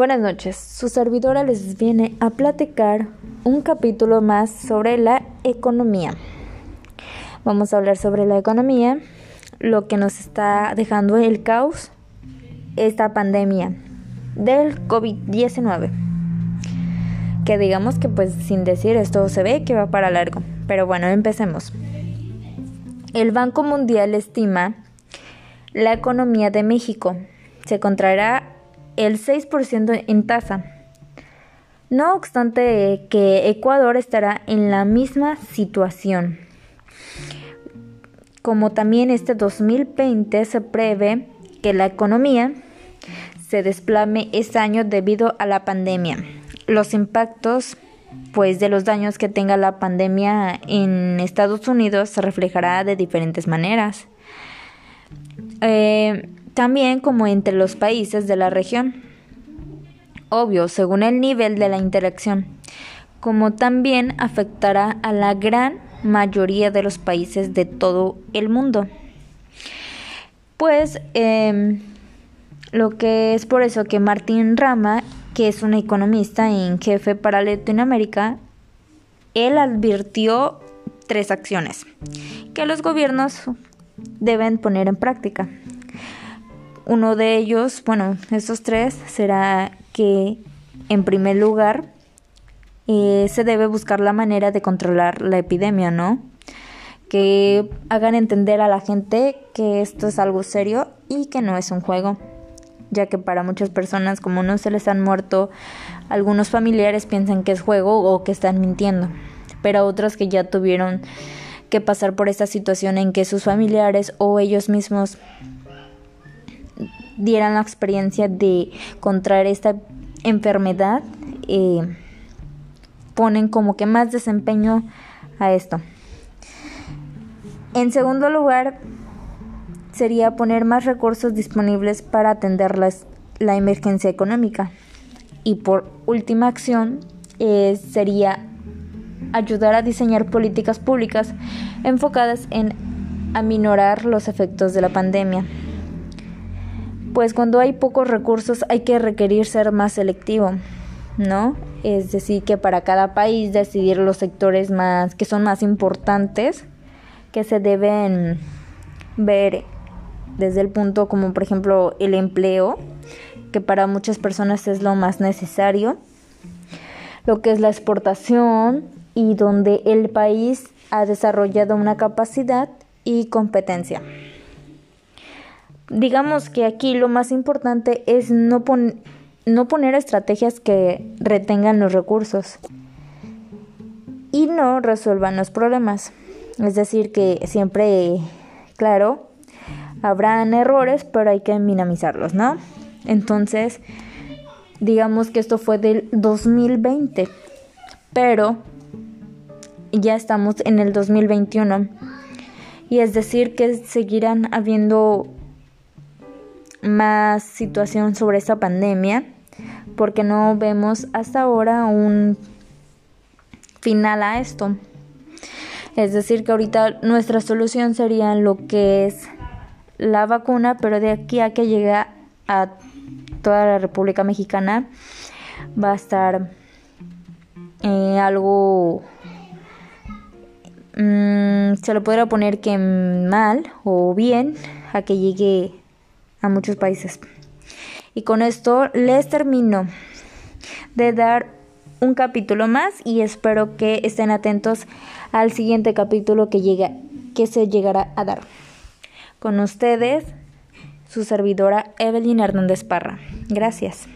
Buenas noches, su servidora les viene a platicar un capítulo más sobre la economía. Vamos a hablar sobre la economía, lo que nos está dejando el caos, esta pandemia del COVID-19. Que digamos que pues sin decir esto se ve que va para largo, pero bueno, empecemos. El Banco Mundial estima la economía de México se contraerá el 6% en tasa. No obstante que Ecuador estará en la misma situación. Como también este 2020 se prevé que la economía se desplame este año debido a la pandemia. Los impactos pues de los daños que tenga la pandemia en Estados Unidos se reflejará de diferentes maneras. Eh, también como entre los países de la región. Obvio, según el nivel de la interacción, como también afectará a la gran mayoría de los países de todo el mundo. Pues em, lo que es por eso que Martín Rama, que es un economista en jefe para Latinoamérica, él advirtió tres acciones que los gobiernos deben poner en práctica. Uno de ellos, bueno, estos tres, será que en primer lugar eh, se debe buscar la manera de controlar la epidemia, ¿no? Que hagan entender a la gente que esto es algo serio y que no es un juego, ya que para muchas personas como no se les han muerto, algunos familiares piensan que es juego o que están mintiendo, pero otros que ya tuvieron que pasar por esta situación en que sus familiares o ellos mismos dieran la experiencia de contraer esta enfermedad, eh, ponen como que más desempeño a esto. En segundo lugar, sería poner más recursos disponibles para atender la emergencia económica. Y por última acción, eh, sería ayudar a diseñar políticas públicas enfocadas en aminorar los efectos de la pandemia pues cuando hay pocos recursos hay que requerir ser más selectivo, ¿no? Es decir, que para cada país decidir los sectores más que son más importantes que se deben ver desde el punto como por ejemplo el empleo, que para muchas personas es lo más necesario, lo que es la exportación y donde el país ha desarrollado una capacidad y competencia digamos que aquí lo más importante es no, no poner estrategias que retengan los recursos y no resuelvan los problemas. Es decir, que siempre, claro, habrán errores, pero hay que minimizarlos, ¿no? Entonces, digamos que esto fue del 2020, pero ya estamos en el 2021. Y es decir, que seguirán habiendo más situación sobre esta pandemia porque no vemos hasta ahora un final a esto. Es decir, que ahorita nuestra solución sería lo que es la vacuna, pero de aquí a que llegue a toda la República Mexicana va a estar eh, algo mm, se lo podría poner que mal o bien a que llegue a muchos países. Y con esto les termino de dar un capítulo más y espero que estén atentos al siguiente capítulo que llega que se llegará a dar. Con ustedes, su servidora Evelyn Hernández Parra. Gracias.